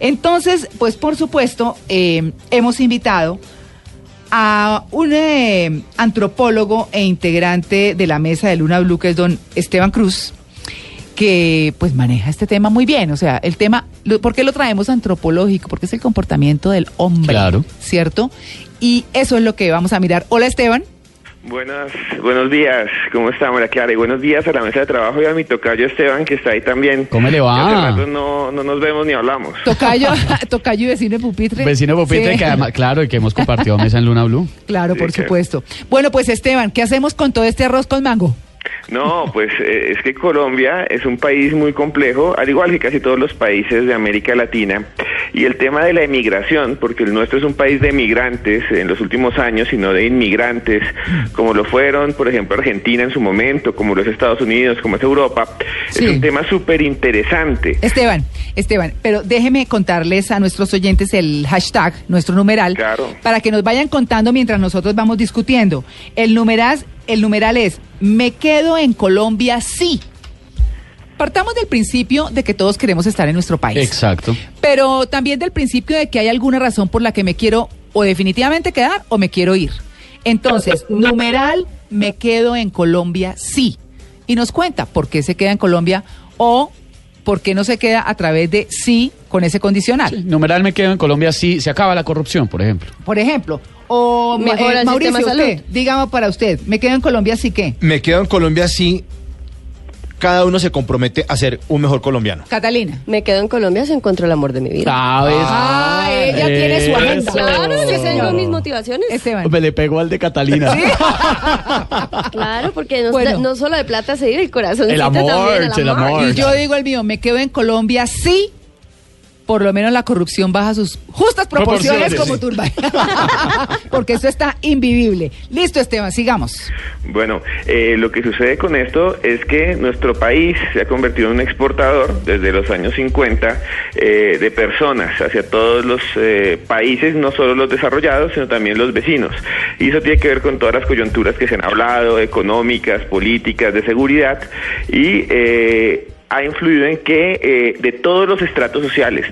Entonces, pues por supuesto, eh, hemos invitado a un eh, antropólogo e integrante de la mesa de Luna Blue, que es don Esteban Cruz, que pues maneja este tema muy bien. O sea, el tema, lo- ¿por qué lo traemos antropológico? Porque es el comportamiento del hombre, Claro. ¿cierto? Y eso es lo que vamos a mirar. Hola Esteban. Buenas, buenos días, ¿cómo está María Clara? Y buenos días a la mesa de trabajo y a mi tocayo Esteban, que está ahí también. ¿Cómo le va? Que hace rato no, no nos vemos ni hablamos. Tocayo, tocayo y vecino de pupitre. Vecino Pupitre, Sí. que además, claro, y que hemos compartido mesa en Luna Blue. Claro, Sí, por claro. supuesto. Bueno, pues Esteban, ¿qué hacemos con todo este arroz con mango? No, pues eh, es que Colombia es un país muy complejo, al igual que casi todos los países de América Latina. Y el tema de la emigración, porque el nuestro es un país de emigrantes en los últimos años, sino de inmigrantes, como lo fueron, por ejemplo, Argentina en su momento, como los Estados Unidos, como es Europa, Sí. es un tema súper interesante. Esteban, Esteban, pero déjeme contarles a nuestros oyentes el hashtag, nuestro numeral, Claro. para que nos vayan contando mientras nosotros vamos discutiendo. El numeral, el numeral es, me quedo en Colombia sí. Partamos del principio de que todos queremos estar en nuestro país. Exacto. Pero también del principio de que hay alguna razón por la que me quiero o definitivamente quedar o me quiero ir. Entonces, numeral, me quedo en Colombia sí. Y nos cuenta por qué se queda en Colombia o por qué no se queda a través de sí con ese condicional. Numeral me quedo en Colombia si se acaba la corrupción, por ejemplo. Por ejemplo, o ma- Mejora el Mauricio, usted, dígame para usted, me quedo en Colombia sí que. Me quedo en Colombia si cada uno se compromete a ser un mejor colombiano. Catalina. Me quedo en Colombia si encuentro el amor de mi vida. ¿Sabes? Ah, ella tiene su agenda. Claro, Sí, yo tengo mis motivaciones. Esteban. Me le pegó al de Catalina. Claro, porque no, Bueno. no solo de plata se vive el corazón. El amor, el amor. Y yo digo el mío, me quedo en Colombia sí, por lo menos la corrupción baja sus justas proporciones, Proporciones, como Turbay. Porque esto está invivible. Listo, Esteban, sigamos. Bueno, eh, lo que sucede con esto es que nuestro país se ha convertido en un exportador desde los años 50 eh, de personas hacia todos los eh, países, no solo los desarrollados, sino también los vecinos. Y eso tiene que ver con todas las coyunturas que se han hablado, económicas, políticas, de seguridad. Y eh, ha influido en que eh, de todos los estratos sociales,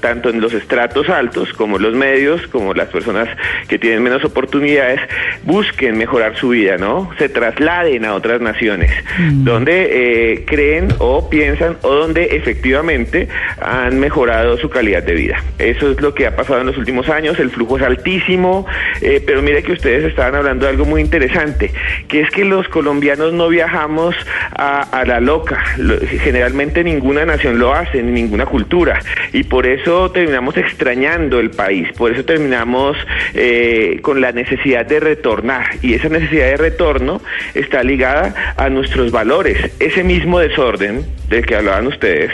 tanto en los estratos altos como los medios, como las personas que tienen menos oportunidades, busquen mejorar su vida, ¿no? Se trasladen a otras naciones, donde eh, creen o piensan o donde efectivamente han mejorado su calidad de vida. Eso es lo que ha pasado en los últimos años, el flujo es altísimo, eh, pero mire que ustedes estaban hablando de algo muy interesante, que es que los colombianos no viajamos a, a la loca, Lo- generalmente ninguna nación lo hace, ni ninguna cultura, y por eso terminamos extrañando el país, por eso terminamos eh, con la necesidad de retornar, y esa necesidad de retorno está ligada a nuestros valores, ese mismo desorden del que hablaban ustedes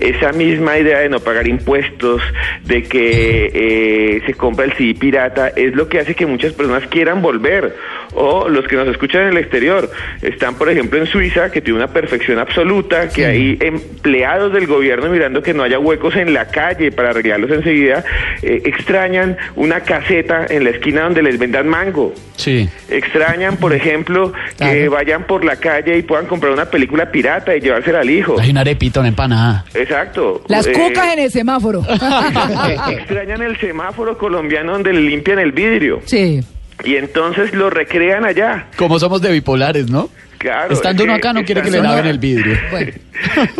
esa misma idea de no pagar impuestos, de que eh, se compra el CD pirata, es lo que hace que muchas personas quieran volver. O los que nos escuchan en el exterior, están por ejemplo en Suiza, que tiene una perfección absoluta, que hay empleados del gobierno mirando que no haya huecos en la calle para arreglarlos enseguida, eh, extrañan una caseta en la esquina donde les vendan mango. Sí. Extrañan, por ejemplo, que vayan por la calle y puedan comprar una película pirata y llevársela al hijo. Hay una arepita, una empanada. Exacto. Las Eh, cucas en el semáforo. Extrañan el semáforo colombiano donde le limpian el vidrio sí. Y entonces lo recrean allá. Como somos de bipolares, ¿no? Claro. Estando es uno acá no quiere que le laven el vidrio. Bueno.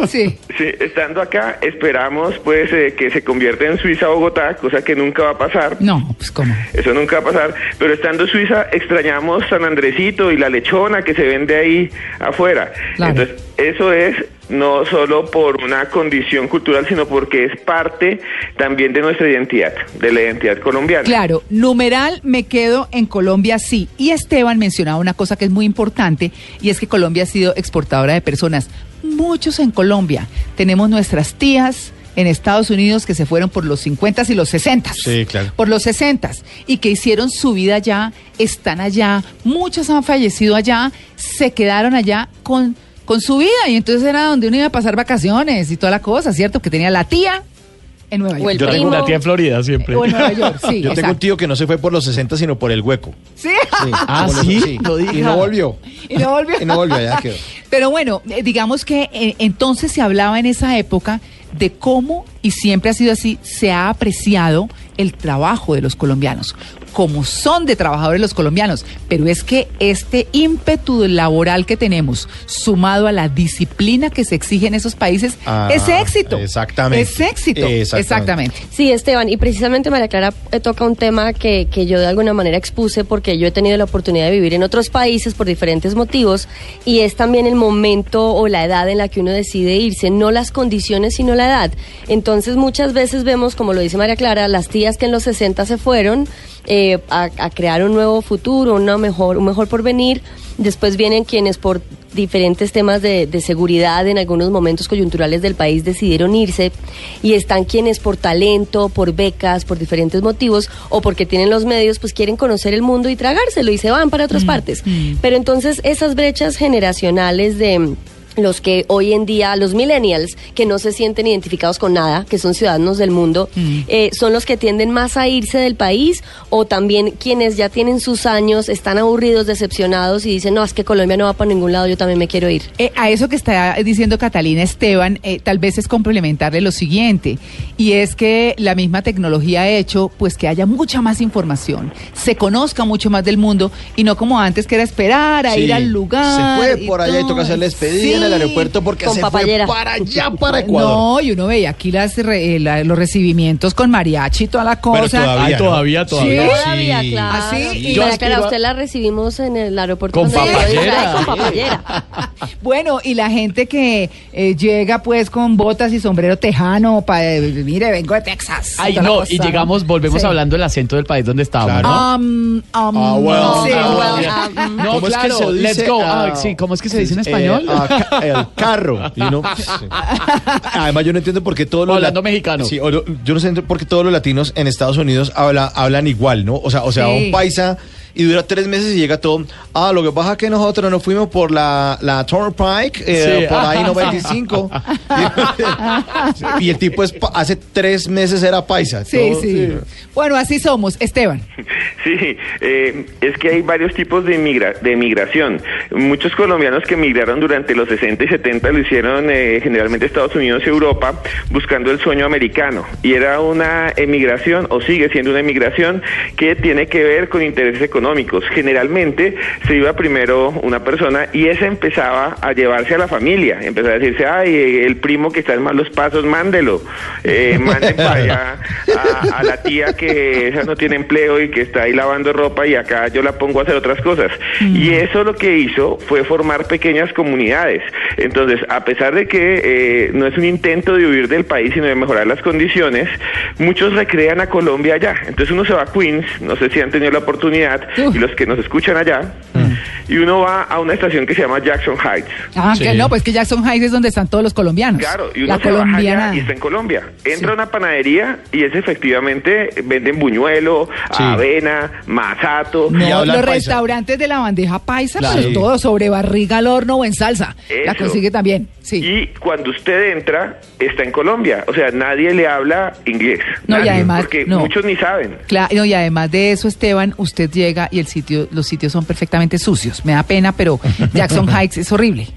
Sí. Sí, estando acá esperamos pues eh, que se convierta en Suiza Bogotá, cosa que nunca va a pasar. No, pues cómo. Eso nunca va a pasar, pero estando en Suiza extrañamos San Andresito y la lechona que se vende ahí afuera. Claro. Entonces, eso es no solo por una condición cultural, sino porque es parte también de nuestra identidad, de la identidad colombiana. Claro, numeral me quedo en Colombia sí. Y Esteban mencionaba una cosa que es muy importante y es que Colombia ha sido exportadora de personas. Muchos en Colombia. Tenemos nuestras tías en Estados Unidos que se fueron por los 50 y los 60. Sí, claro. Por los 60 y que hicieron su vida allá, están allá, muchos han fallecido allá, se quedaron allá con, con su vida y entonces era donde uno iba a pasar vacaciones y toda la cosa, ¿cierto? Que tenía la tía en Nueva York. Yo tengo una tía en Florida siempre. O en Nueva York, sí. Yo tengo un tío que no se fue por los 60, sino por el hueco. Sí. Sí, Ah, ¿sí? No. Y no volvió. Y no volvió. Y no volvió, allá quedó. Pero bueno, eh, digamos que eh, entonces se hablaba en esa época de cómo, y siempre ha sido así, se ha apreciado el trabajo de los colombianos, como son de trabajadores los colombianos. Pero es que este ímpetu laboral que tenemos, sumado a la disciplina que se exige en esos países, Ah, es éxito. exactamente. Es éxito. Exactamente. Exactamente. Sí, Esteban, y precisamente María Clara eh, toca un tema que, que yo de alguna manera expuse porque yo he tenido la oportunidad de vivir en otros países por diferentes motivos y es también el momento o la edad en la que uno decide irse, no las condiciones sino la edad. Entonces muchas veces vemos, como lo dice María Clara, las tías que en los 60 se fueron eh, a, a crear un nuevo futuro, una mejor, un mejor porvenir. Después vienen quienes por diferentes temas de, de seguridad en algunos momentos coyunturales del país decidieron irse y están quienes por talento, por becas, por diferentes motivos o porque tienen los medios, pues quieren conocer el mundo y tragárselo y se van para otras partes. Pero entonces esas brechas generacionales de los que hoy en día, los millennials, que no se sienten identificados con nada, que son ciudadanos del mundo, eh, son los que tienden más a irse del país o también quienes ya tienen sus años, están aburridos, decepcionados y dicen, no, es que Colombia no va para ningún lado, yo también me quiero ir. Eh, a eso que está diciendo Catalina Esteban, eh, tal vez es complementarle lo siguiente, y es que la misma tecnología ha hecho pues que haya mucha más información, se conozca mucho más del mundo y no como antes que era esperar a Sí, ir al lugar. Se fue por allá y toca hacerle despedida en el aeropuerto porque Con se papayera. fue para allá, para Ecuador. No, y uno veía aquí las re- eh, la- los recibimientos con mariachi y toda la Pero cosa. todavía Ay, ¿no? todavía, todavía. Sí. Todavía, Sí. claro. ¿Ah, sí? Y Yo María Clara, aspiro a- usted la recibimos en el aeropuerto. Con. Israel, Con papayera. Bueno, y la gente que eh, llega pues con botas y sombrero tejano, para mire, vengo de Texas. Ay, no, cosa, y llegamos, volvemos Sí. hablando del acento del país donde estábamos, Claro. ¿no? Um, um, Ah, sí, Ah, well, um, No, ¿Cómo es que claro, se dice? let's go. Ah, Ah, sí, ¿cómo es que se dice en Eh, español? ah, ca- el carro. y uno- sí. Además, yo no entiendo por qué todos los. Hablando mexicano. Sí, yo no sé por qué todos los latinos en Estados Unidos habla, hablan igual, ¿no? O sea, o sea, Sí. un paisa y dura tres meses y llega todo. Ah, lo que pasa es que nosotros nos fuimos por la, la Turnpike, eh, Sí. por ahí 95. y, y el tipo es hace tres meses era paisa. Sí, todo- sí. Bueno, así somos. Esteban. Sí, eh, es que hay varios tipos de, migra de migración. Muchos colombianos que migraron durante los 60 y 70 lo hicieron eh, generalmente Estados Unidos y Europa buscando el sueño americano. Y era una emigración, o sigue siendo una emigración, que tiene que ver con intereses económicos. Generalmente se iba primero una persona y esa empezaba a llevarse a la familia. Empezaba a decirse, ay, el primo que está en malos pasos, mándelo. Eh, manden para allá a, a la tía que esa no tiene empleo y que está ahí lavando ropa y acá yo la pongo a hacer otras cosas. Y eso lo que hizo fue formar pequeñas comunidades. Entonces, a pesar de que eh, no es un intento de huir del país, sino de mejorar las condiciones, muchos recrean a Colombia allá. Entonces uno se va a Queens, no sé si han tenido la oportunidad. Y los que nos escuchan allá, y uno va a una estación que se llama Jackson Heights. Ah, Sí. que no, pues que Jackson Heights es donde están todos los colombianos. Claro, y uno la se baja colombiana. allá y está en Colombia. Entra Sí. a una panadería y es efectivamente, venden buñuelo, Sí. avena, masato. No, Y los paisa. restaurantes de la bandeja paisa, Claro. pues todo sobre barriga al horno o en salsa. La consigue también, sí. Y cuando usted entra, está en Colombia. O sea, nadie le habla inglés. No, y Nadie, además, Porque no. muchos ni saben. Claro, no, y además de eso, Esteban, usted llega y el sitio, los sitios son perfectamente sucios. Me da pena, pero Jackson Heights es horrible.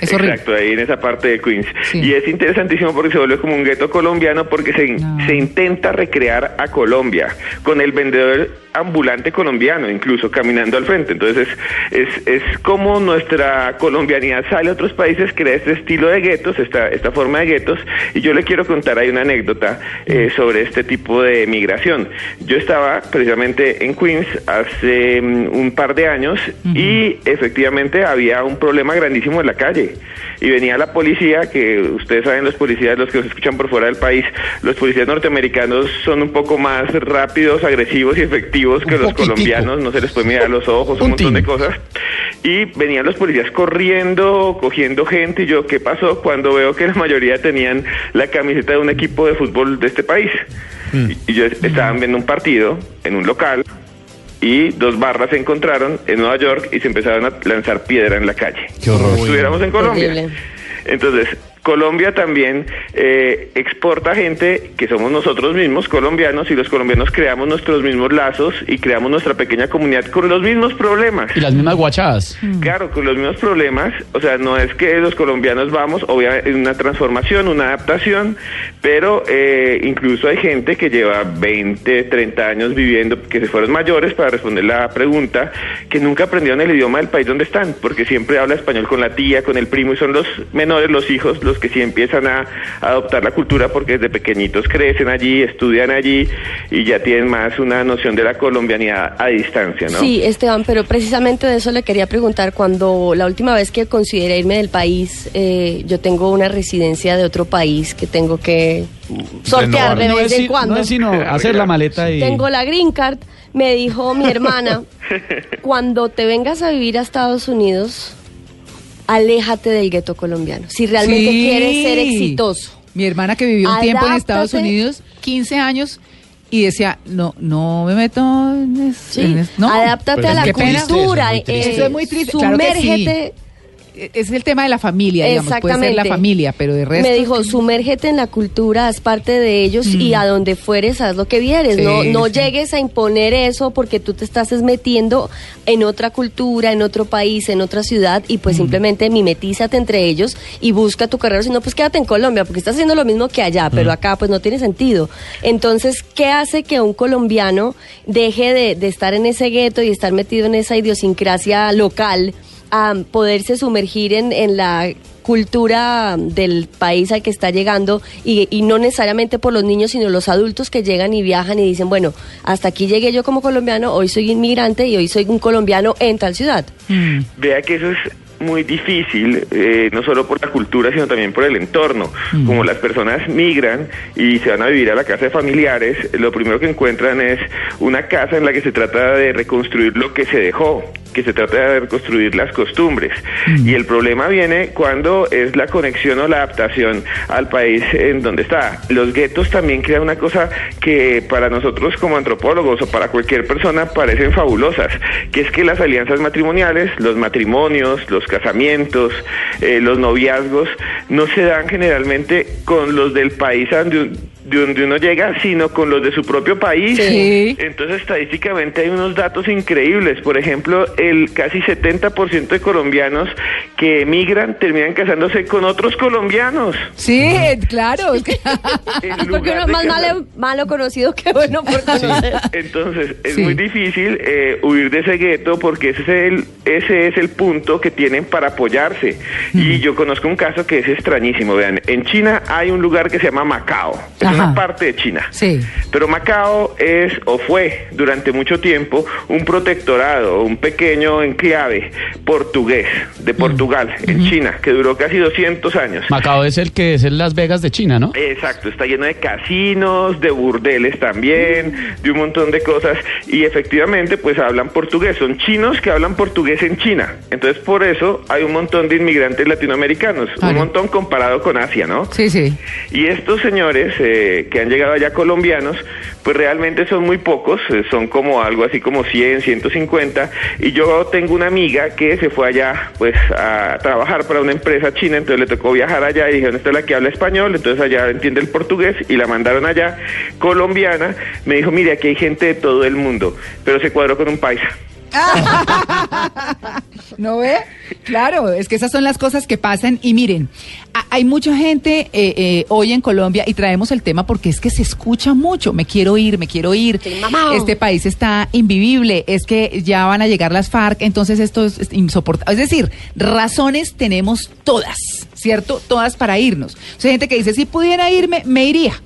Es horrible. Exacto, ahí en esa parte de Queens. Sí. Y es interesantísimo porque se vuelve como un gueto colombiano porque se, No. se intenta recrear a Colombia con el vendedor ambulante colombiano, incluso caminando al frente. Entonces es, es, es como nuestra colombianidad sale a otros países, crea este estilo de guetos, esta, esta forma de guetos. Y yo le quiero contar ahí una anécdota eh, sobre este tipo de migración. Yo estaba precisamente en Queens hace mm, un par de años y efectivamente había un problema grandísimo en la calle. Y venía la policía, que ustedes saben, los policías, los que nos escuchan por fuera del país, los policías norteamericanos son un poco más rápidos, agresivos y efectivos que Un los poquitico. colombianos, no se les puede mirar los ojos, un Un montón de cosas. y venían los policías corriendo, cogiendo gente, y yo, ¿qué pasó? Cuando veo que la mayoría tenían la camiseta de un equipo de fútbol de este país. Y, y yo estaban viendo un partido en un local, y dos barras se encontraron en Nueva York y se empezaron a lanzar piedra en la calle. Qué horror. Estuviéramos en Colombia. Horrible. Entonces, Colombia también eh, exporta gente que somos nosotros mismos, colombianos, y los colombianos creamos nuestros mismos lazos y creamos nuestra pequeña comunidad con los mismos problemas. Y las mismas guachadas. Claro, con los mismos problemas, o sea, no es que los colombianos vamos, obviamente, en una transformación, una adaptación, pero eh, incluso hay gente que lleva 20, 30 años viviendo, que se fueron mayores, para responder la pregunta, que nunca aprendieron el idioma del país donde están, porque siempre habla español con la tía, con el primo, y son los menores, los hijos, los que sí empiezan a, adoptar la cultura, porque desde pequeñitos crecen allí, estudian allí, y ya tienen más una noción de la colombianidad a distancia, ¿no? Sí, Esteban, pero precisamente de eso le quería preguntar. Cuando la última vez que consideré irme del país, eh, yo tengo una residencia de otro país que tengo que sortear de No vez en cuando. no es sino hacer la maleta y... Tengo la green card. Me dijo mi hermana, cuando te vengas a vivir a Estados Unidos, aléjate del gueto colombiano. Si realmente Sí. quieres ser exitoso. Mi hermana que vivió un tiempo en. Estados Unidos, 15 años, y decía, no, no me meto en, Sí, en es- no. adáptate Pero a la cultura. Eso es muy triste. eh, Eso es muy triste, claro que sí. Es el tema de la familia, digamos, puede ser la Exactamente. familia, pero de resto... Me dijo, sumérgete en la cultura, haz parte de ellos y a donde fueres haz lo que vieres. Sí, no no sí. llegues a imponer eso porque tú te estás es metiendo en otra cultura, en otro país, en otra ciudad y pues simplemente mimetízate entre ellos y busca tu carrera. Si no, pues quédate en Colombia porque estás haciendo lo mismo que allá, pero acá pues no tiene sentido. Entonces, ¿qué hace que un colombiano deje de, de estar en ese gueto y estar metido en esa idiosincrasia local? A poderse sumergir en, en la cultura del país al que está llegando y, y no necesariamente por los niños, sino los adultos que llegan y viajan y dicen, bueno, hasta aquí llegué yo como colombiano, hoy soy inmigrante y hoy soy un colombiano en tal ciudad. Mm. Vea que eso es muy difícil, eh, no solo por la cultura, sino también por el entorno. Como las personas migran y se van a vivir a la casa de familiares, lo primero que encuentran es una casa en la que se trata de reconstruir lo que se dejó que se trata de reconstruir las costumbres. Y el problema viene cuando es la conexión o la adaptación al país en donde está. Los guetos también crean una cosa que para nosotros como antropólogos o para cualquier persona parecen fabulosas, que es que las alianzas matrimoniales, los matrimonios, los casamientos, eh, los noviazgos, no se dan generalmente con los del país de donde uno llega, sino con los de su propio país. Sí. Entonces, estadísticamente hay unos datos increíbles. Por ejemplo, el casi 70% de colombianos que emigran terminan casándose con otros colombianos. Sí, claro. es que- En Porque uno es más malo, malo conocido que bueno por conocer. Entonces, es Sí. muy difícil eh, huir de ese gueto porque ese es, el, ese es el punto que tienen para apoyarse. Y yo conozco un caso que es extrañísimo. Vean, en China hay un lugar que se llama Macao. Es Ajá. una parte de China. Sí. Pero Macao es o fue durante mucho tiempo un protectorado, un pequeño enclave portugués de Portugal en China que duró casi 200 años. Macao es el que es el Las Vegas de China, ¿no? Exacto, está lleno de casinos, de burdeles también, de un montón de cosas y efectivamente pues hablan portugués, son chinos que hablan portugués en China. Entonces por eso hay un montón de inmigrantes latinoamericanos, Claro. un montón comparado con Asia, ¿no? Sí, sí. Y estos señores eh, que han llegado allá colombianos, pues realmente son muy pocos, eh, son como algo así como 100, 150. Y yo tengo una amiga que se fue allá pues a trabajar para una empresa china, entonces le tocó viajar allá y dijeron, esta es la que habla español, entonces allá entiende el portugués y la mandaron allá, colombiana. Me dijo, mire, aquí hay gente de todo el mundo, pero se cuadró con un paisa. ¿No ve? Claro, es que esas son las cosas que pasan. Y miren, hay mucha gente eh, eh, hoy en Colombia y traemos el tema porque es que se escucha mucho. Me quiero ir, me quiero ir. Este país está invivible. Es que ya van a llegar las FARC, entonces esto es, insoportable. Es decir, razones tenemos todas, ¿cierto? Todas para irnos. O sea, hay gente que dice, si pudiera irme, me iría.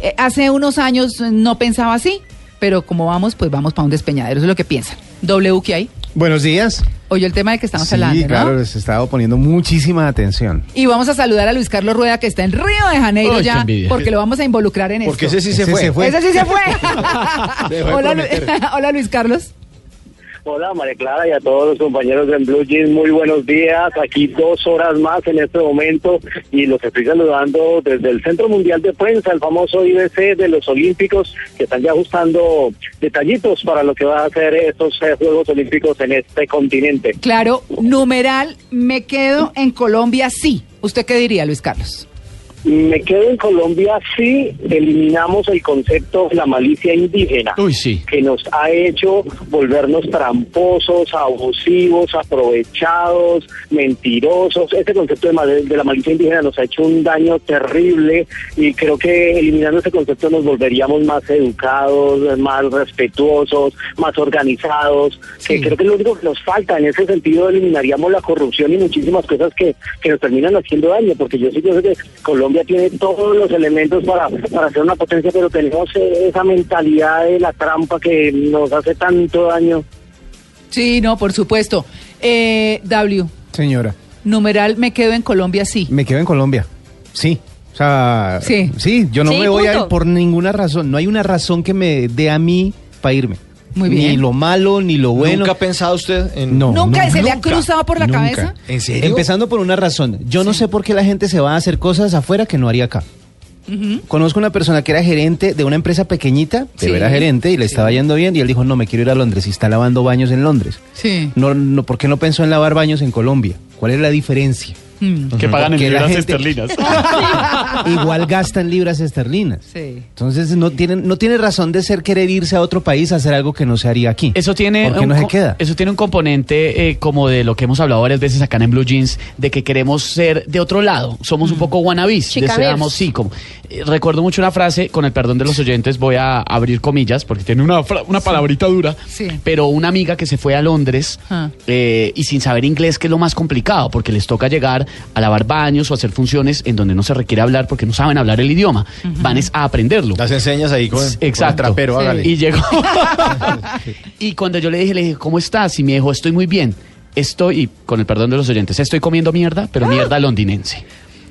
Eh, hace unos años no pensaba así, pero como vamos, pues vamos para un despeñadero. Eso es lo que piensan. W, ¿qué hay? Buenos días. Oye, el tema del que estamos sí, hablando, ¿no? claro, les he estado poniendo muchísima atención. Y vamos a saludar a Luis Carlos Rueda, que está en Río de Janeiro Uy, ya, porque lo vamos a involucrar en Porque esto. ese sí se Ese fue. se fue. Ese sí se fue. De Lu-. Hola, Luis Carlos. Hola María Clara y a todos los compañeros de Blue Jeans, muy buenos días. Aquí dos horas más en este momento y los estoy saludando desde el Centro Mundial de Prensa, el famoso IBC de los Olímpicos, que están ya ajustando detallitos para lo que va a ser estos eh, Juegos Olímpicos en este continente. Claro, numeral, me quedo en Colombia, sí. ¿Usted qué diría, Luis Carlos? Me quedo en Colombia si eliminamos el concepto de la malicia indígena, Uy, sí. que nos ha hecho volvernos tramposos, abusivos, aprovechados, mentirosos. Este concepto de, de la malicia indígena nos ha hecho un daño terrible y creo que eliminando ese concepto nos volveríamos más educados, más respetuosos, más organizados, que creo que es lo único que nos falta. En ese sentido eliminaríamos la corrupción y muchísimas cosas que, que nos terminan haciendo daño, porque yo sí creo que Colombia tiene todos los elementos para, para ser una potencia, pero tenemos esa mentalidad de la trampa que nos hace tanto daño. Sí, no, por supuesto. Eh, w, Señora, numeral, me quedo en Colombia, sí. me quedo en Colombia. Sí. O sea, Sí. yo no Sí, me voy a ir por ninguna razón. No hay una razón que me dé a mí para irme. Muy Ni bien. lo malo, ni lo bueno. ¿Nunca ha pensado usted en.? No, ¿Nunca no, se le ha nunca, cruzado por la nunca. cabeza? ¿En serio? Empezando por una razón. Yo no sé por qué la gente se va a hacer cosas afuera que no haría acá. Conozco una persona que era gerente de una empresa pequeñita, pero Sí. era gerente y le estaba yendo bien y él dijo, no, me quiero ir a Londres y está lavando baños en Londres. Sí. No, no, ¿Por qué no pensó en lavar baños en Colombia? ¿Cuál es la diferencia? Mm. Que pagan en Porque libras gente- esterlinas. Igual gastan libras esterlinas. Sí. Entonces no tienen, no tiene razón de ser querer irse a otro país a hacer algo que no se haría aquí. Eso tiene, ¿Por qué un no se queda? eso tiene un componente eh, como de lo que hemos hablado varias veces acá en Blue Jeans, de que queremos ser de otro lado. Somos Mm. un poco wannabes. Chicaneros. Deseamos, sí, como. eh, recuerdo mucho una frase, con el perdón de los oyentes, voy a abrir comillas, porque tiene una, una palabrita dura. Sí. Pero una amiga que se fue a Londres Ah. eh, y sin saber inglés, que es lo más complicado, porque les toca llegar a lavar baños o hacer funciones en donde no se requiere hablar porque no saben hablar el idioma. Van es a aprenderlo. Las enseñas ahí con, con el Exacto. trapero, Sí. hágale. Y llegó. y cuando yo le dije, le dije, ¿cómo estás? Y me dijo, estoy muy bien. Estoy, y con el perdón de los oyentes, estoy comiendo mierda, pero mierda londinense.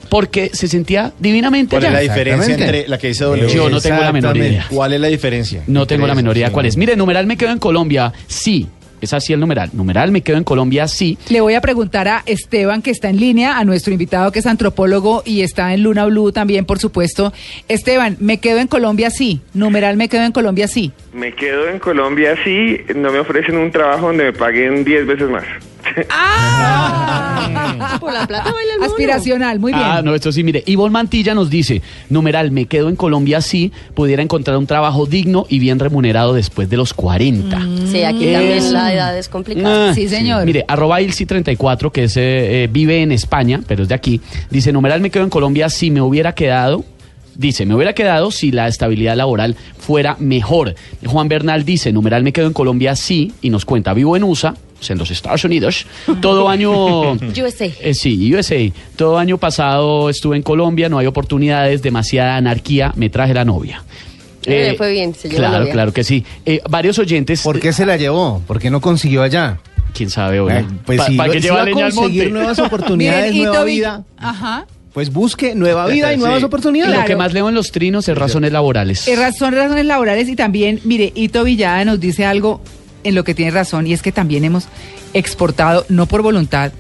Porque se sentía divinamente ¿Cuál es la diferencia entre la que dice W? Yo no tengo la menor idea. ¿Cuál es la diferencia? No tengo la menor idea cuál es. Mire, numeral me quedo en Colombia, sí. Es así el numeral. Numeral me quedo en Colombia, sí. Le voy a preguntar a Esteban, que está en línea, a nuestro invitado que es antropólogo y está en Luna Blue también, por supuesto. Esteban, me quedo en Colombia, sí. Numeral, me quedo en Colombia, sí. Me quedo en Colombia si no me ofrecen un trabajo donde me paguen 10 veces más. ¡Ah! Por la plata baila el mono. Aspiracional, muy bien. Ah, no, esto sí, mire. Ivonne Mantilla nos dice, numeral, me quedo en Colombia si pudiera encontrar un trabajo digno y bien remunerado después de los 40. Sí, aquí Es- también la edad es complicada. Ah, Sí, señor. Mire, arroba Ilsi34, que es, eh, eh, vive en España, pero es de aquí, dice, numeral me quedo en Colombia si me hubiera quedado, dice, me hubiera quedado si la estabilidad laboral fuera mejor. Juan Bernal dice, numeral me quedo en Colombia si, y nos cuenta, vivo en USA, en los Estados Unidos, todo año... USA. Eh, sí, USA. Todo año pasado estuve en Colombia, no hay oportunidades, demasiada anarquía, me traje la novia. Eh, le fue bien, se llevó la Claro, novia. claro que sí. Eh, varios oyentes... ¿Por qué se la llevó? ¿Por qué no consiguió allá? ¿Quién sabe? Eh, pues Pa- si, ¿pa' lo- qué si lleva leña al conseguir monte? nuevas oportunidades, Miren, nueva vida, Ajá. pues busque nueva vida y nuevas Sí. oportunidades. Lo que más leo en los trinos es razones laborales. Eh, razón, razones laborales y también, mire, Ito Villada nos dice algo en lo que tiene razón y es que también hemos exportado, no por voluntad,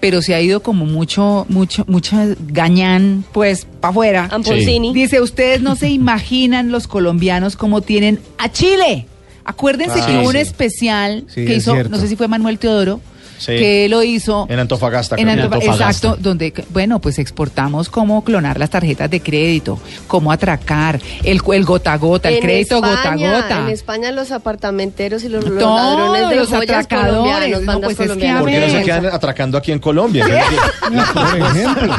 pero se ha ido como mucho, mucho, mucho gañán, pues, para afuera. Amponcini. Dice, ustedes no se imaginan los colombianos como tienen a Chile. Acuérdense Ah, que hubo un sí. especial Sí, que es hizo, cierto. no sé si fue Manuel Teodoro, Sí. que lo hizo En Antofagasta. en creo. Antofa- exacto, donde, bueno, pues exportamos cómo clonar las tarjetas de crédito, cómo atracar, el, el gota a gota, el En crédito gota a España, gota. En España los apartamenteros y los, los Todos ladrones de los joyas atracadores, colombianos, no, bandas pues es que. ¿Por qué no se quedan atracando aquí en Colombia? Por ejemplo.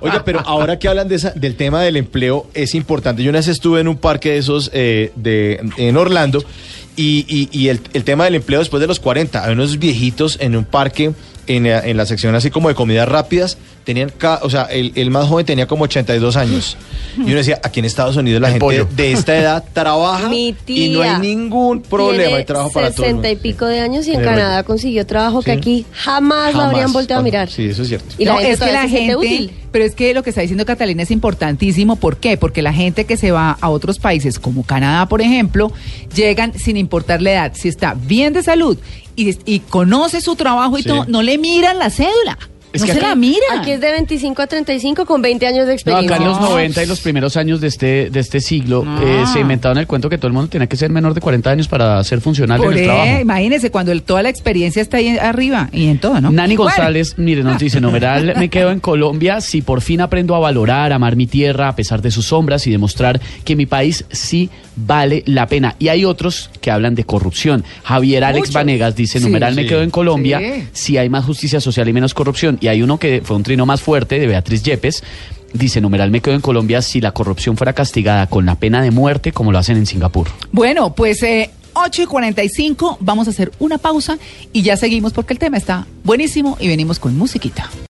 Oiga, pero ahora que hablan de esa- del tema del empleo, es importante. Yo una vez estuve en un parque de esos eh, de, en Orlando y, el, el tema del empleo después de los 40. Hay unos viejitos en un parque en, la- en la sección así como de comidas rápidas. Tenían, ca- o sea, el, el más joven tenía como 82 años. Y uno decía, aquí en Estados Unidos la El gente pollo. de esta edad trabaja Mi y no hay ningún problema. Hay trabajo para todos. 60 y pico de años y en Canadá consiguió trabajo que aquí jamás, lo habrían volteado a mirar. Sí, eso es cierto. Y la No, gente es que la gente, útil. pero es que lo que está diciendo Catalina es importantísimo. ¿Por qué? Porque la gente que se va a otros países como Canadá, por ejemplo, llegan sin importar la edad. Si está bien de salud y, y conoce su trabajo y Sí. todo, no le miran la cédula. Es no que se la miran. Aquí es de 25 a 35 con 20 años de No, experiencia. acá en los 90 y los primeros años de este, de este siglo Ah. eh, se inventaron el cuento que todo el mundo tenía que ser menor de 40 años para ser funcional Por en el ahí, trabajo. imagínese cuando el- toda la experiencia está ahí arriba y en todo, ¿no? Nani Bueno. González, mire, nos dice, numeral, me quedo en Colombia si por fin aprendo a valorar, amar mi tierra a pesar de sus sombras y demostrar que mi país sí vale la pena. Y hay otros que hablan de corrupción. Javier Alex. Vanegas dice, Sí. numeral, me quedo en Colombia Sí. si hay más justicia social y menos corrupción. Y hay uno que fue un trino más fuerte de Beatriz Yepes. Dice, numeral, me quedo en Colombia si la corrupción fuera castigada con la pena de muerte como lo hacen en Singapur. Bueno, pues eh, 8 y 45, vamos a hacer una pausa y ya seguimos porque el tema está buenísimo y venimos con musiquita.